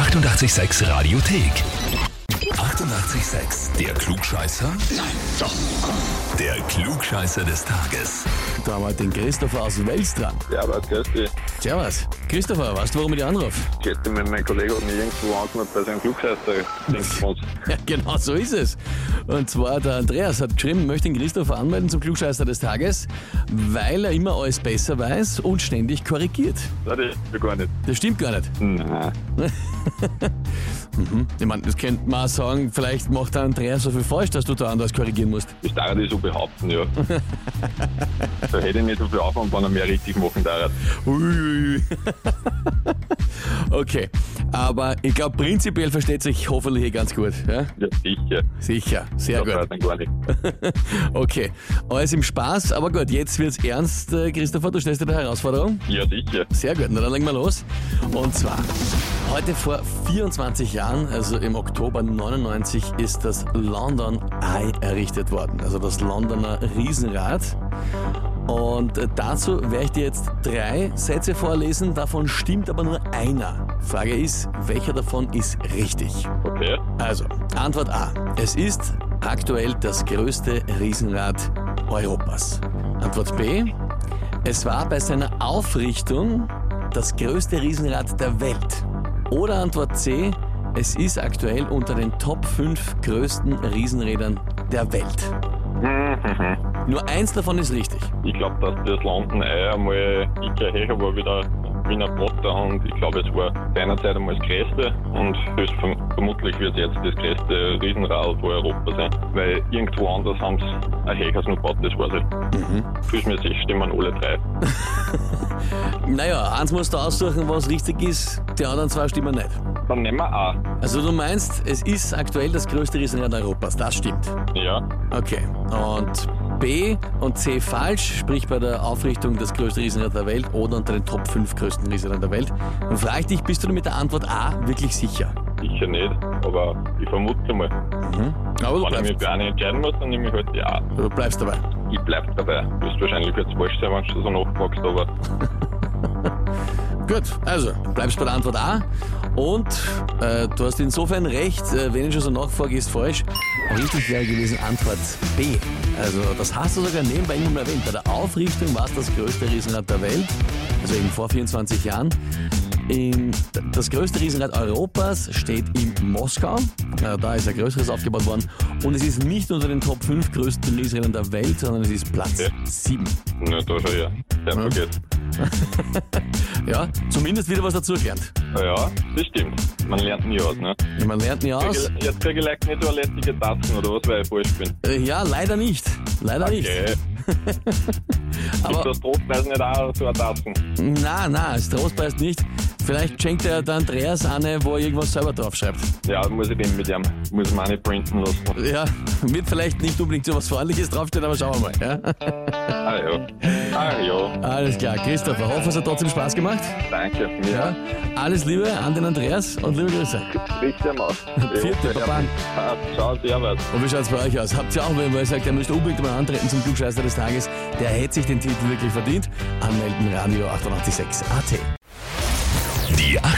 886 Radiothek. 88,6. Der Klugscheißer? Nein, doch. Der Klugscheißer des Tages. Da haben wir den Christopher aus Wels dran. Ja, was grüß dich. Servus. Christopher, weißt du, warum ich dich anrufe? Ich hätte mit meinem Kollegen hat mich irgendwo angemeldet bei seinem Klugscheißer. Ja, genau so ist es. Und zwar der Andreas hat geschrieben, möchte den Christopher anmelden zum Klugscheißer des Tages, weil er immer alles besser weiß und ständig korrigiert. Das ja gar nicht. Das stimmt gar nicht. Nein. Ich meine, das könnte man auch sagen, vielleicht macht der Andreas so viel falsch, dass du da anders korrigieren musst. Das darf ich so behaupten, ja. da hätte ich nicht so viel Aufwand, wenn er mehr richtig machen darf. Uiuiui. Okay, aber ich glaube, prinzipiell versteht sich hoffentlich eh ganz gut. Ja? Ja, sicher. Sicher, sehr Das gut. gar nicht. Okay, alles im Spaß, aber gut, jetzt wird's ernst, äh, Christopher, du stellst dir die Herausforderung. Ja, sicher. Sehr gut, na dann legen wir los. Und zwar, heute vor 24 Jahren, also im Oktober 99, ist das London Eye errichtet worden, also das Londoner Riesenrad. Und äh, dazu werde ich dir jetzt drei Sätze vorlesen, davon stimmt aber nur einer. Frage ist, welcher davon ist richtig? Okay. Also, Antwort A. Es ist aktuell das größte Riesenrad Europas. Antwort B. Es war bei seiner Aufrichtung das größte Riesenrad der Welt. Oder Antwort C. Es ist aktuell unter den Top 5 größten Riesenrädern der Welt. Nur eins davon ist richtig. Ich glaube, dass das London Eye einmal sicher höher war wie der Wiener Potter und ich glaube, es war seinerzeit einmal das größte und verm vermutlich wird es jetzt das größte Riesenrad Europa sein, weil irgendwo anders haben sie ein höheres noch gebaut, das weiß ich. Füßmäßig stimmen alle drei. Naja, eins musst du aussuchen, was richtig ist, die anderen zwei stimmen nicht. Dann nehmen wir A. Also du meinst, es ist aktuell das größte Riesenrad Europas, das stimmt. Ja, Okay. Und B und C falsch, sprich bei der Aufrichtung das größte Riesenrad der Welt oder unter den Top 5 größten Riesenrädern der Welt. Dann frage ich dich, bist du mit der Antwort A wirklich sicher? sicher nicht, aber ich vermute mal. Aber du Wenn ich mich bleibst, für eine entscheiden muss, dann nehme ich halt die A. du bleibst dabei. Ich bleib dabei. Wirst wahrscheinlich jetzt falsch sein, wenn du so nachfragst, aber Gut, also bleibst bei der Antwort A. Und äh, du hast insofern recht, äh, wenn ich schon so nachfrage, ist falsch. Richtig wäre gewesen Antwort B. Also das hast du sogar nebenbei immer mal erwähnt. Bei der Aufrichtung war es das größte Riesenrad der Welt, also eben vor 24 Jahren. In, das größte Riesenrad Europas steht in Moskau. Äh, da ist ein größeres aufgebaut worden. Und es ist nicht unter den Top 5 größten Riesenrädern der Welt, sondern es ist Platz Okay. 7. na, da schon ja. Der Ja. Ja, zumindest wieder was dazugelernt. Ja, das stimmt. Man lernt nie aus, ne? Man lernt nie aus. Jetzt kriege ich like nicht so eine lästige Tassen oder was, weil ich falsch bin. Äh, Ja, leider nicht. Leider nicht. Okay. Ist Aber das Trostpreis nicht auch so eine Tassen? na, na, es Trostpreis nicht. Vielleicht schenkt er der Andreas eine, wo er irgendwas selber draufschreibt. Ja, muss ich den mit ihm, muss man nicht printen lassen. Ja, wird vielleicht nicht unbedingt so was Freundliches draufstehen, aber schauen wir mal. Ja? Ah ja. Ah ja, Alles klar, Christopher, hoffe, es hat trotzdem Spaß gemacht. danke. Mir Ja? Alles Liebe an den Andreas und liebe Grüße. Richtig aus. Vierte, Baba. Ah, Ciao, servus. Und wie schaut's bei euch aus? Habt ihr auch, wenn ihr sagt, ihr müsst unbedingt mal antreten zum Klugscheißer des Tages, der hätte sich den Titel wirklich verdient? Anmelden, Radio 886 AT.